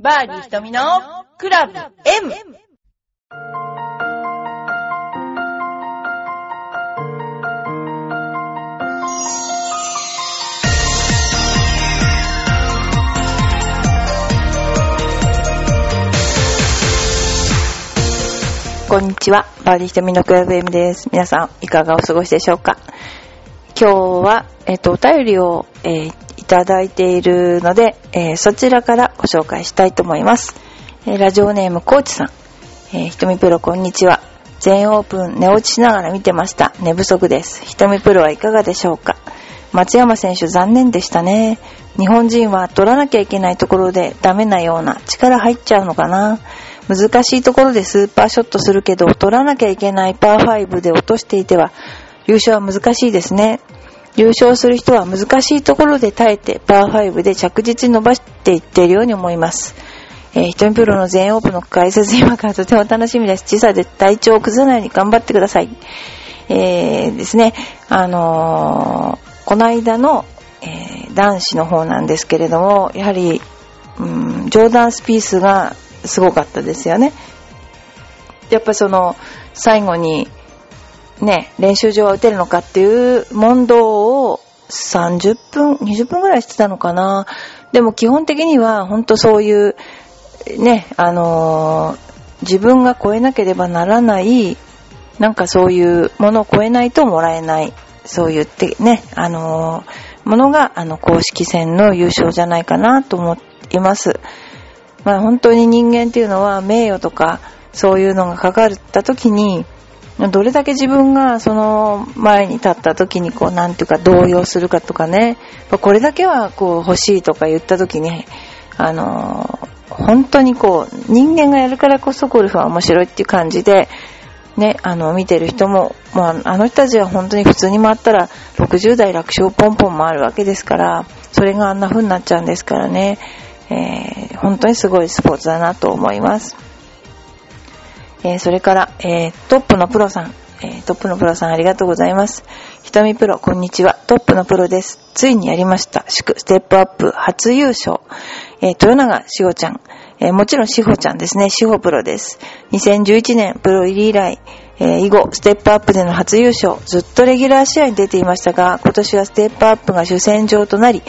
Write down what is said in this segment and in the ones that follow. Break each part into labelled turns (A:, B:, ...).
A: バーディー瞳のクラブ M!
B: こんにちは。バーディー瞳のクラブ M です。皆さん、いかがお過ごしでしょうか？今日は、えっ、と、お便りを、えーただいているので、えーそちらからご紹介したいと思います。えーラジオネーム、コーチさん。えー、ひとみプロ、こんにちは。全オープン、寝落ちしながら見てました。寝不足です。ひとみプロはいかがでしょうか松山選手残念でしたね。日本人は取らなきゃいけないところでダメなような力入っちゃうのかな。難しいところでスーパーショットするけど、取らなきゃいけないパー5で落としていては、優勝は難しいですね。優勝する人は難しいところで耐えて、パー5で着実に伸ばしていっているように思います。えー、ひとみプロの全オープンの解説今からとても楽しみです。小さで体調を崩さないように頑張ってください。えー、ですね、あのーこの間の、えー男子の方なんですけれども、やはり、うん、ジョーダン・スピースがすごかったですよね。やっぱその、最後に、ね、練習場は打てるのかっていう問答を30分、20分ぐらいしてたのかな。でも基本的には本当そういう、ね、あのー自分が超えなければならない、なんかそういうものを超えないともらえない、そう言ってね、あのーものが、あの、公式戦の優勝じゃないかなと思います。まあ本当に人間っていうのは名誉とかそういうのがかかった時に、どれだけ自分がその前に立った時にこうなんていうか動揺するかとかね、これだけはこう欲しいとか言った時に、あの本当にこう人間がやるからこそゴルフは面白いっていう感じで、ね、あの、見てる人も、もうあの人たちは本当に普通に回ったら60代楽勝ポンポン回るわけですから、それがあんな風になっちゃうんですからね、えー本当にすごいスポーツだなと思います。えそれから、えトップのプロさん、えトップのプロさんありがとうございます。ひとみプロ、こんにちは。トップのプロです。ついにやりました。祝ステップアップ初優勝。え豊永しほちゃん。えもちろんしほちゃんですね。しほプロです。2011年プロ入り以来、え以後、ステップアップでの初優勝。ずっとレギュラー試合に出ていましたが、今年はステップアップが主戦場となり、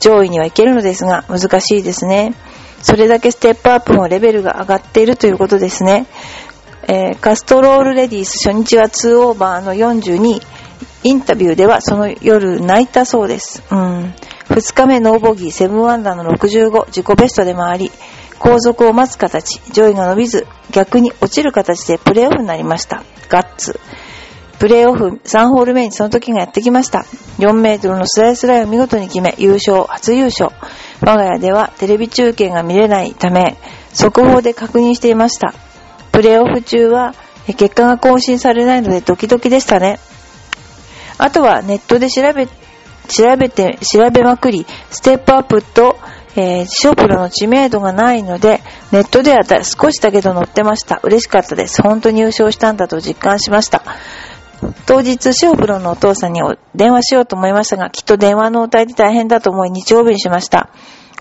B: 上位にはいけるのですが、難しいですね。それだけステップアップもレベルが上がっているということですね。えーカストロールレディース初日は2オーバーの42インタビューではその夜泣いたそうです。うん。2日目ノーボギー7アンダーの65自己ベストで回り、後続を待つ形、上位が伸びず逆に落ちる形でプレーオフになりました。ガッツ。プレーオフ3ホール目にその時がやってきました。4メートルのスライスラインを見事に決め、優勝、初優勝。我が家ではテレビ中継が見れないため、速報で確認していました。プレーオフ中は結果が更新されないのでドキドキでしたね。あとはネットで調べ、調べて、調べまくり、ステップアップと、えー、ショープロの知名度がないので、ネットでは少しだけど載ってました。嬉しかったです。本当に優勝したんだと実感しました。当日、シオプロのお父さんに電話しようと思いましたが、きっと電話の応対で大変だと思い日曜日にしました。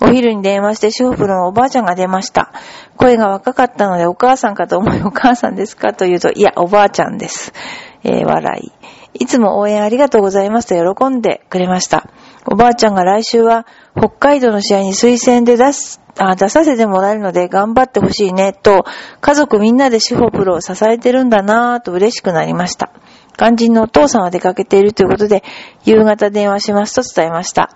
B: お昼に電話してシオプロのおばあちゃんが出ました。声が若かったのでお母さんかと思いお母さんですかと言うと、いや、おばあちゃんです。えー笑い。いつも応援ありがとうございますと喜んでくれました。おばあちゃんが来週は北海道の試合に推薦で出す、あ出させてもらえるので頑張ってほしいねと、家族みんなでシホプロを支えてるんだなぁと嬉しくなりました。肝心のお父さんは出かけているということで、夕方電話しますと伝えました。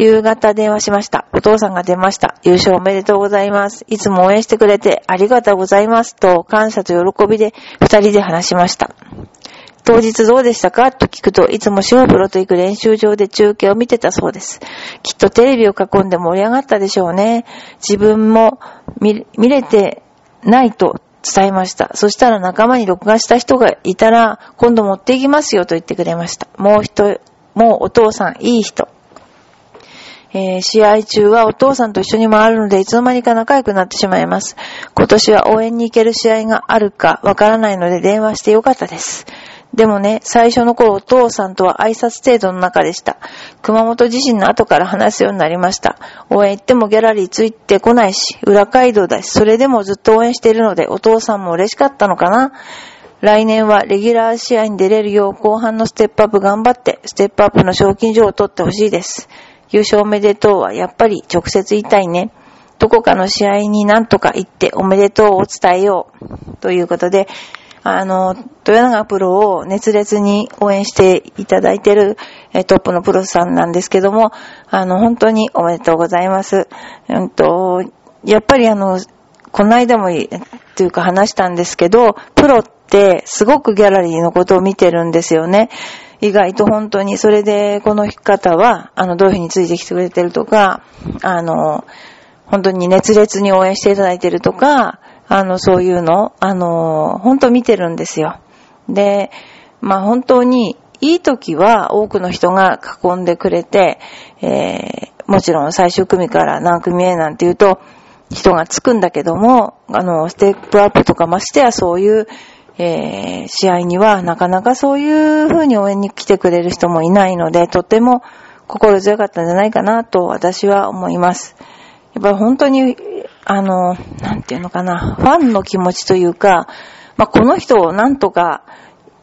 B: 夕方電話しました。お父さんが出ました。優勝おめでとうございます。いつも応援してくれてありがとうございます。と感謝と喜びで二人で話しました。当日どうでしたか？と聞くといつもシオプロと行く練習場で中継を見てたそうです。きっとテレビを囲んで盛り上がったでしょうね。自分も見見れてないと伝えました。そしたら仲間に録画した人がいたら今度持っていきますよと言ってくれました。もう人、もうお父さんいい人。えー試合中はお父さんと一緒に回るのでいつの間にか仲良くなってしまいます。今年は応援に行ける試合があるかわからないので電話してよかったです。でもね、最初の頃お父さんとは挨拶程度の中でした。熊本地震の後から話すようになりました。応援行ってもギャラリーついてこないし、裏街道だし、それでもずっと応援しているので、お父さんも嬉しかったのかな。来年はレギュラー試合に出れるよう後半のステップアップ頑張って、ステップアップの賞金状を取ってほしいです。優勝おめでとうはやっぱり直接言いたいね。どこかの試合になんとか行っておめでとうを伝えよう。ということで、あの、豊永プロを熱烈に応援していただいているトップのプロさんなんですけども、あの、本当におめでとうございます。うんと、やっぱりあの、この間も、というか話したんですけど、プロってすごくギャラリーのことを見てるんですよね。意外と本当に、それで、この方は、あの、どういうふうについてきてくれてるとか、あの、本当に熱烈に応援していただいてるとか、あの、そういうの、あの、本当見てるんですよ。で、まあ本当に、いい時は多くの人が囲んでくれて、えー、もちろん最終組から何組へなんて言うと、人がつくんだけども、あの、ステップアップとかましてやそういう、えー、試合にはなかなかそういう風に応援に来てくれる人もいないので、とても心強かったんじゃないかなと私は思います。やっぱり本当に、あの、なんていうのかな、ファンの気持ちというか、まあ、この人をなんとか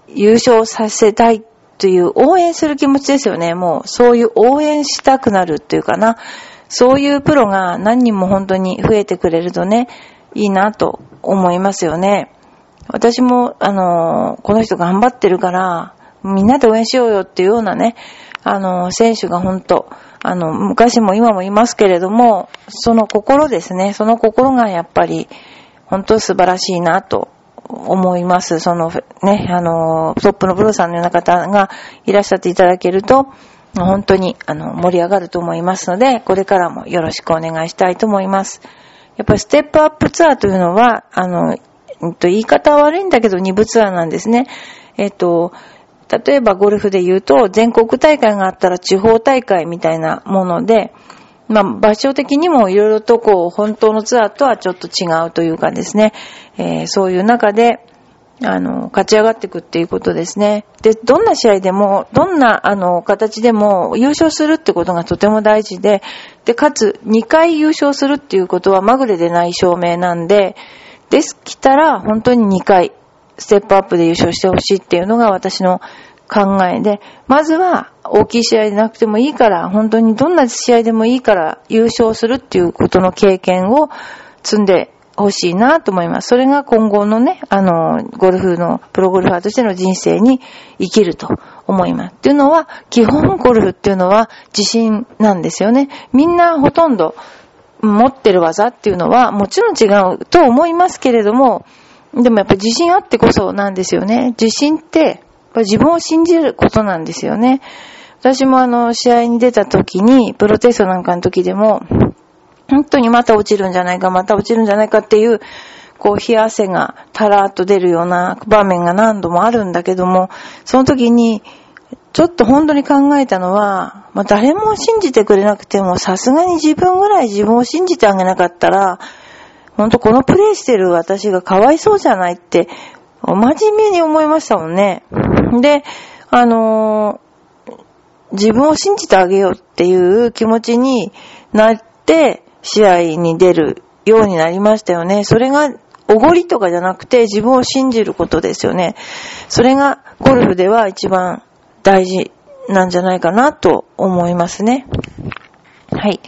B: 優勝させたいという応援する気持ちですよね。もうそういう応援したくなるっていうかな。そういうプロが何人も本当に増えてくれるとね、いいなと思いますよね。私も、あの、この人頑張ってるから、みんなで応援しようよっていうようなね、あの、選手が本当、あの、昔も今もいますけれども、その心ですね、その心がやっぱり、本当素晴らしいなと思います。そのね、あの、トップのプロさんのような方がいらっしゃっていただけると、本当にあの盛り上がると思いますので、これからもよろしくお願いしたいと思います。やっぱりステップアップツアーというのは、あの、と、言い方は悪いんだけど二部ツアーなんですね。えっと、例えばゴルフで言うと、全国大会があったら地方大会みたいなもので、まあ、場所的にもいろいろとこう、本当のツアーとはちょっと違うというかですね、えー、そういう中で、あの、勝ち上がっていくっていうことですね。で、どんな試合でも、どんな、あの、形でも優勝するってことがとても大事で、で、かつ、2回優勝するっていうことはまぐれでない証明なんで、できたら、本当に2回、ステップアップで優勝してほしいっていうのが私の考えで、まずは大きい試合でなくてもいいから、本当にどんな試合でもいいから優勝するっていうことの経験を積んでほしいなと思います。それが今後のね、あの、ゴルフの、プロゴルファーとしての人生に生きると思います。っていうのは、基本ゴルフっていうのは自信なんですよね。みんなほとんど持ってる技っていうのはもちろん違うと思いますけれども、でもやっぱ自信あってこそなんですよね。自信って、自分を信じることなんですよね。私もあの、試合に出た時に、プロテストなんかの時でも、本当にまた落ちるんじゃないか、また落ちるんじゃないかっていう、こう、冷や汗がたらーっと出るような場面が何度もあるんだけども、その時に、ちょっと本当に考えたのは、まあ、誰も信じてくれなくても、さすがに自分ぐらい自分を信じてあげなかったら、本当このプレイしてる私がかわいそうじゃないって、真面目に思いましたもんね。で、あのー、自分を信じてあげようっていう気持ちになって、試合に出るようになりましたよね。それが、おごりとかじゃなくて自分を信じることですよね。それがゴルフでは一番大事なんじゃないかなと思いますね。はい。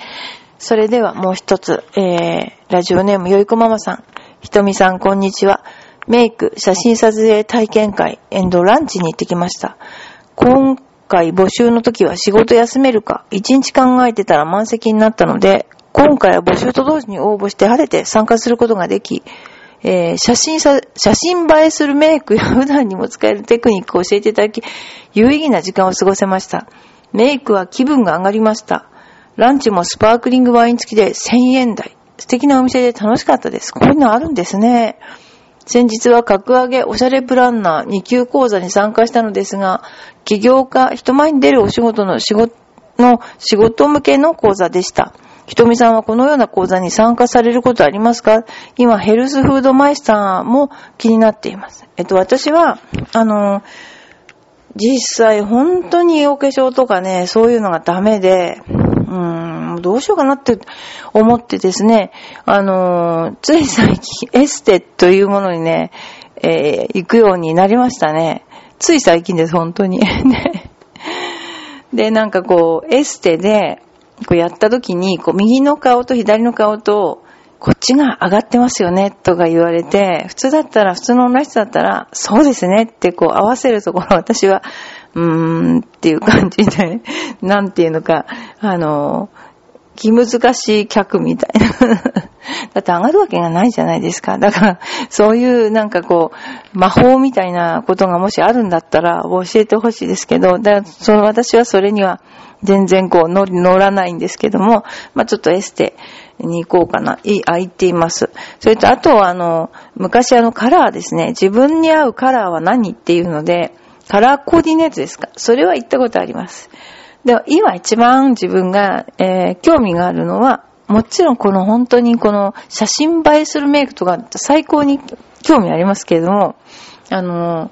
B: それではもう一つ、えー、ラジオネームよいこママさん。ひとみさん、こんにちは。メイク、写真撮影体験会、エンドランチに行ってきました。今回募集の時は仕事休めるか、一日考えてたら満席になったので、今回は募集と同時に応募して晴れて参加することができ、えー、写真さ、写真映えするメイクや 普段にも使えるテクニックを教えていただき、有意義な時間を過ごせました。メイクは気分が上がりました。ランチもスパークリングワイン付きで1000円台。素敵なお店で楽しかったです。こういうのあるんですね。先日は格上げおしゃれプランナー2級講座に参加したのですが、起業家、人前に出るお仕事の仕事の仕事向けの講座でした。ひとみさんはこのような講座に参加されることありますか？今、ヘルスフードマイスターも気になっています。えっと、私は、あの、実際本当にお化粧とかね、そういうのがダメで、うーん、どうしようかなって思ってですね、あの、つい最近エステというものにね、えー、行くようになりましたね。つい最近です、本当に。でなんかこう、エステで、こうやった時に、こう、右の顔と左の顔と、こっちが上がってますよね、とか言われて、普通だったら、普通の女の人だったら、そうですねってこう合わせるところ、私は、うーんっていう感じで、なんていうのか、あの、気難しい客みたいな。だって上がるわけがないじゃないですか。だから、そういうなんかこう、魔法みたいなことがもしあるんだったら教えてほしいですけど、だからその私はそれには全然こう乗らないんですけども、まあちょっとエステに行こうかな、い、あ、行っています。それとあとはあの、昔あのカラーですね、自分に合うカラーは何っていうので、カラーコーディネートですかそれは行ったことあります。で、今一番自分が、えー、興味があるのは、もちろんこの本当にこの写真映えするメイクとか最高に興味ありますけれども、あの、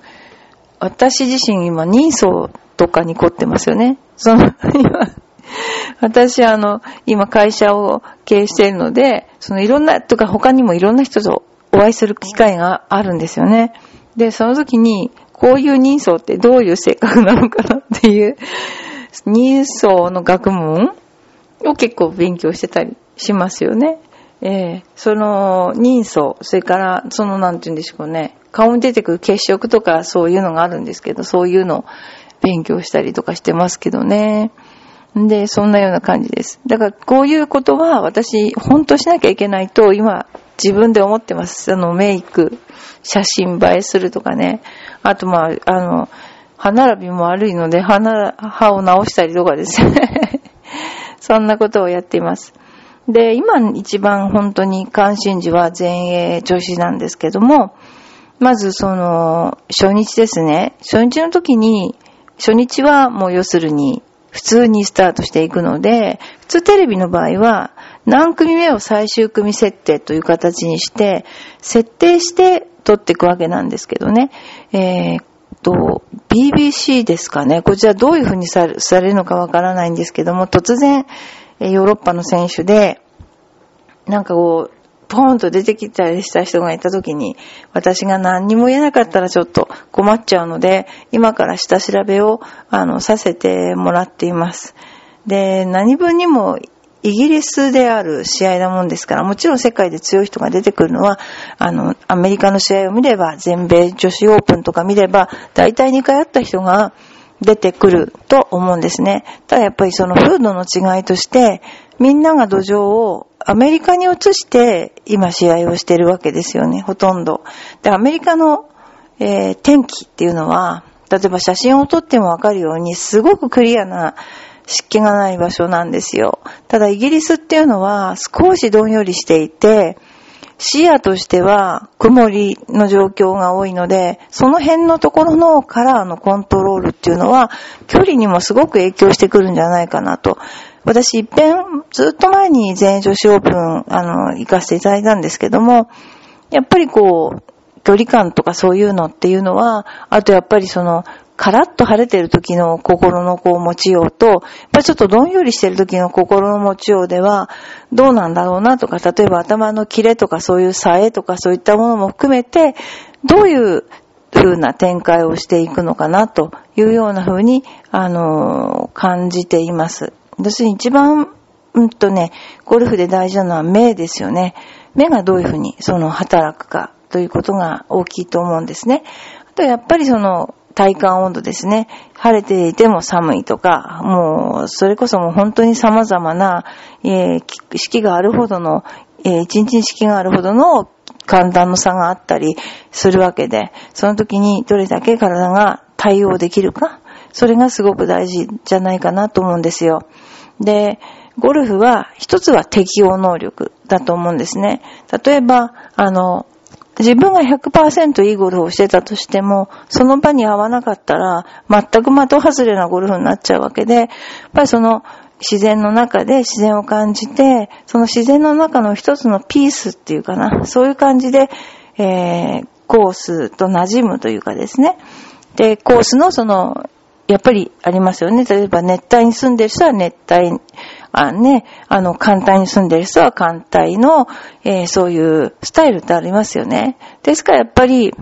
B: 私自身今人相とかに凝ってますよね。その、今、私あの、今会社を経営しているので、そのいろんな、とか他にもいろんな人とお会いする機会があるんですよね。で、その時に、こういう人相ってどういう性格なのかなっていう、人相の学問を結構勉強してたりしますよね。えー、その人相、それから、そのなんて言うんでしょうね、顔に出てくる血色とかそういうのがあるんですけど、そういうのを勉強したりとかしてますけどね。で、そんなような感じです。だから、こういうことは私、本当しなきゃいけないと、今、自分で思ってます。あの、メイク、写真映えするとかね。あと、まあ、あの、歯並びも悪いので、歯歯を直したりとかですね。そんなことをやっています。で、今一番本当に関心事は前衛女子なんですけども、まずその、初日ですね。初日の時に、初日はもう要するに、普通にスタートしていくので、普通テレビの場合は、何組目を最終組設定という形にして、設定して撮っていくわけなんですけどね。えー、と、BBC ですかね。こちらどういうふうにされるのかわからないんですけども、突然、ヨーロッパの選手で、なんかこう、ポーンと出てきたりした人がいた時に、私が何にも言えなかったらちょっと困っちゃうので、今から下調べを、あの、させてもらっています。で、何分にもイギリスである試合なもんですから、もちろん世界で強い人が出てくるのは、あの、アメリカの試合を見れば、全米女子オープンとか見れば、大体2回会った人が出てくると思うんですね。ただやっぱりその風土の違いとして、みんなが土壌をアメリカに移して今試合をしてるわけですよね、ほとんど。で、アメリカの、えー、天気っていうのは、例えば写真を撮ってもわかるように、すごくクリアな湿気がない場所なんですよ。ただイギリスっていうのは少しどんよりしていて、視野としては曇りの状況が多いので、その辺のところのカラーのコントロールっていうのは、距離にもすごく影響してくるんじゃないかなと。私一遍、ずっと前に全英女子オープン、あの、行かせていただいたんですけども、やっぱりこう、距離感とかそういうのっていうのは、あとやっぱりその、カラッと晴れてる時の心のこう持ちようと、やっぱりちょっとどんよりしてる時の心の持ちようでは、どうなんだろうなとか、例えば頭のキレとかそういうさえとかそういったものも含めて、どういう風な展開をしていくのかなというような風に、あの、感じています。私一番、うんとね、ゴルフで大事なのは目ですよね。目がどういう風にその働くかということが大きいと思うんですね。あとやっぱりその体感温度ですね。晴れていても寒いとか、もう、それこそもう本当に様々な、えー、四季があるほどの、えー、一日に四季があるほどの寒暖の差があったりするわけで、その時にどれだけ体が対応できるか、それがすごく大事じゃないかなと思うんですよ。で、ゴルフは一つは適応能力だと思うんですね。例えば、あの、自分が100%いいゴルフをしてたとしても、その場に合わなかったら、全く的外れなゴルフになっちゃうわけで、やっぱりその自然の中で自然を感じて、その自然の中の一つのピースっていうかな、そういう感じで、えー、コースと馴染むというかですね、で、コースのその、やっぱりありますよね。例えば熱帯に住んでる人は熱帯、あね、あの、寒帯に住んでる人は寒帯の、えー、そういうスタイルってありますよね。ですからやっぱり、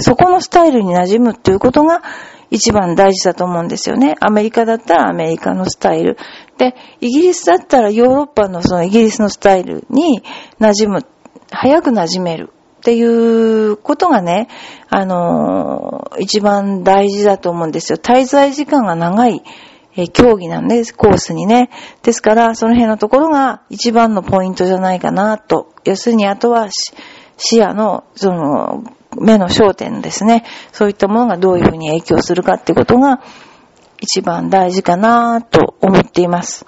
B: そこのスタイルに馴染むっていうことが一番大事だと思うんですよね。アメリカだったらアメリカのスタイル。で、イギリスだったらヨーロッパのそのイギリスのスタイルに馴染む。早く馴染める。っていうことがね、あの、一番大事だと思うんですよ。滞在時間が長い、え、競技なんです、コースにね。ですから、その辺のところが一番のポイントじゃないかなと。要するに、あとは視野の、その、目の焦点ですね。そういったものがどういうふうに影響するかってことが一番大事かなと思っています。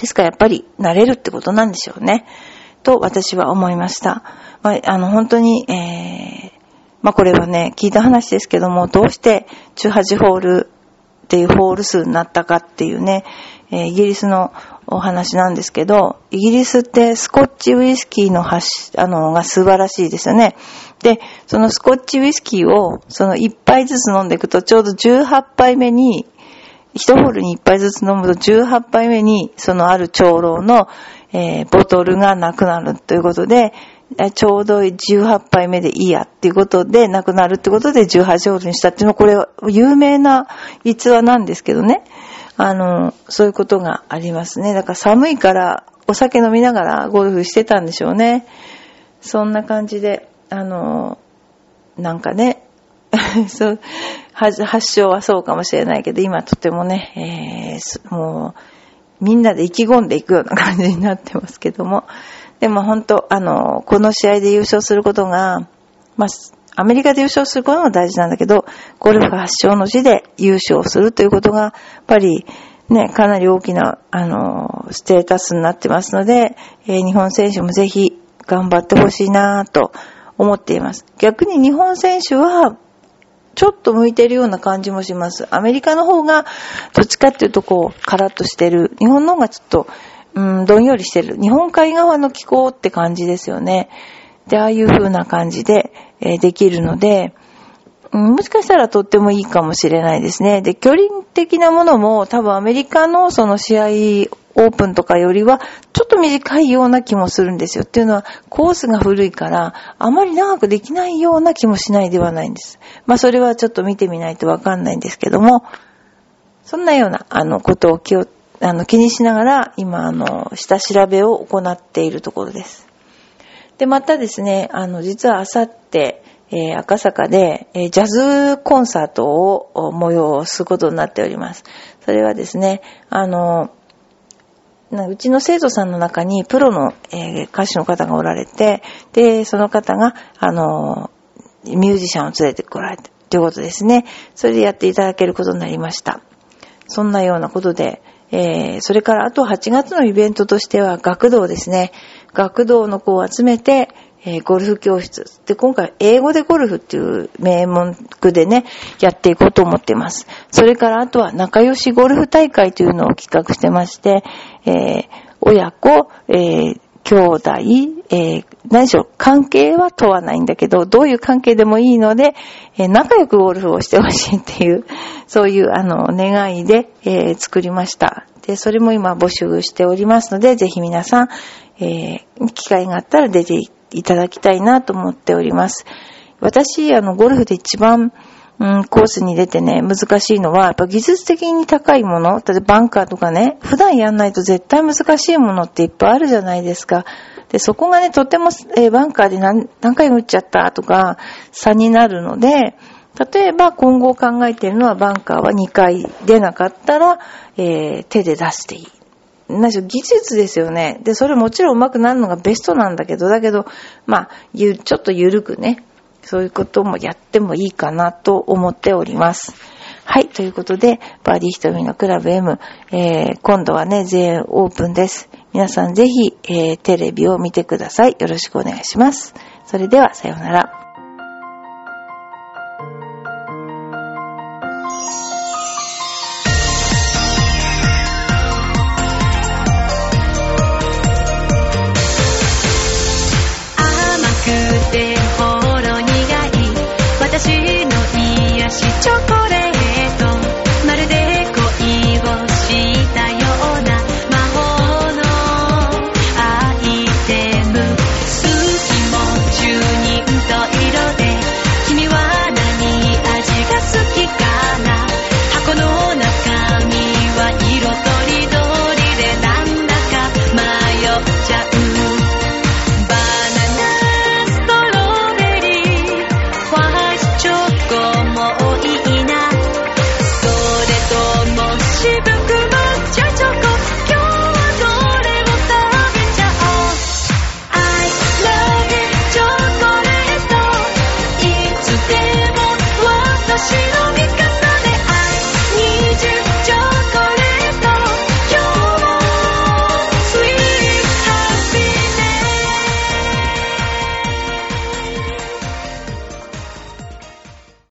B: ですからやっぱり慣れるってことなんでしょうね。と私は思いました。まあ、あの本当に、えー、まあこれはね、聞いた話ですけども、どうして18ホールっていうホール数になったかっていうね、えー、イギリスのお話なんですけど、イギリスってスコッチウイスキーの発、あの、が素晴らしいですよね。で、そのスコッチウイスキーを、その1杯ずつ飲んでいくと、ちょうど18杯目に、1ホールに1杯ずつ飲むと18杯目に、そのある長老の、えー、ボトルがなくなるということで、ちょうど18杯目でいいやっていうことで、なくなるってことで18ホールにしたっていうのは、これは有名な逸話なんですけどね。あの、そういうことがありますね。だから寒いからお酒飲みながらゴルフしてたんでしょうね。そんな感じで、あの、なんかね、そう、発症はそうかもしれないけど、今とてもね、えー、もう、みんなで意気込んでいくような感じになってますけども。でも本当、あの、この試合で優勝することが、まあ、アメリカで優勝することも大事なんだけど、ゴルフ発祥の地で優勝するということが、やっぱりね、かなり大きな、あの、ステータスになってますので、えー、日本選手もぜひ頑張ってほしいなと思っています。逆に日本選手は、ちょっと向いてるような感じもします。アメリカの方が、どっちかっていうとこう、カラッとしてる。日本の方がちょっと、うん、どんよりしてる。日本海側の気候って感じですよね。で、ああいう風な感じで、えー、できるので、うんもしかしたらとってもいいかもしれないですね。で、距離的なものも多分アメリカのその試合オープンとかよりはちょっと短いような気もするんですよ。っていうのはコースが古いからあまり長くできないような気もしないではないんです。まあそれはちょっと見てみないとわかんないんですけども、そんなようなあのことを気をあの気にしながら今あの下調べを行っているところです。で、またですね、あの、実はあさって、えー、赤坂で、えー、ジャズコンサートを催すことになっております。それはですね、あの、うちの生徒さんの中にプロの、えー、歌手の方がおられて、で、その方が、あの、ミュージシャンを連れてこられて、ということですね。それでやっていただけることになりました。そんなようなことで、えー、それからあと8月のイベントとしては学童ですね。学童の子を集めて、えー、ゴルフ教室。で、今回、英語でゴルフっていう名目でね、やっていこうと思っています。それから、あとは仲良しゴルフ大会というのを企画してまして、えー、親子、えー、兄弟、えー、何でしょう、関係は問わないんだけど、どういう関係でもいいので、えー、仲良くゴルフをしてほしいっていう、そういう、あの、願いで、えー、作りました。で、それも今募集しておりますので、ぜひ皆さん、え、機会があったら出ていただきたいなと思っております。私、あの、ゴルフで一番、うん、コースに出てね、難しいのは、やっぱ技術的に高いもの、例えばバンカーとかね、普段やんないと絶対難しいものっていっぱいあるじゃないですか。で、そこがね、とても、えー、バンカーで何何回も打っちゃったとか、差になるので、例えば今後考えているのはバンカーは2回出なかったら、えー、手で出していい。何しろ技術ですよね。で、それもちろん上手くなるのがベストなんだけど、だけど、まあ、ゆちょっと緩くね、そういうこともやってもいいかなと思っております。はい、ということで、バーディー瞳のクラブ M、えー、今度はね、全員オープンです。皆さんぜひ、えー、テレビを見てください。よろしくお願いします。それでは、さようなら。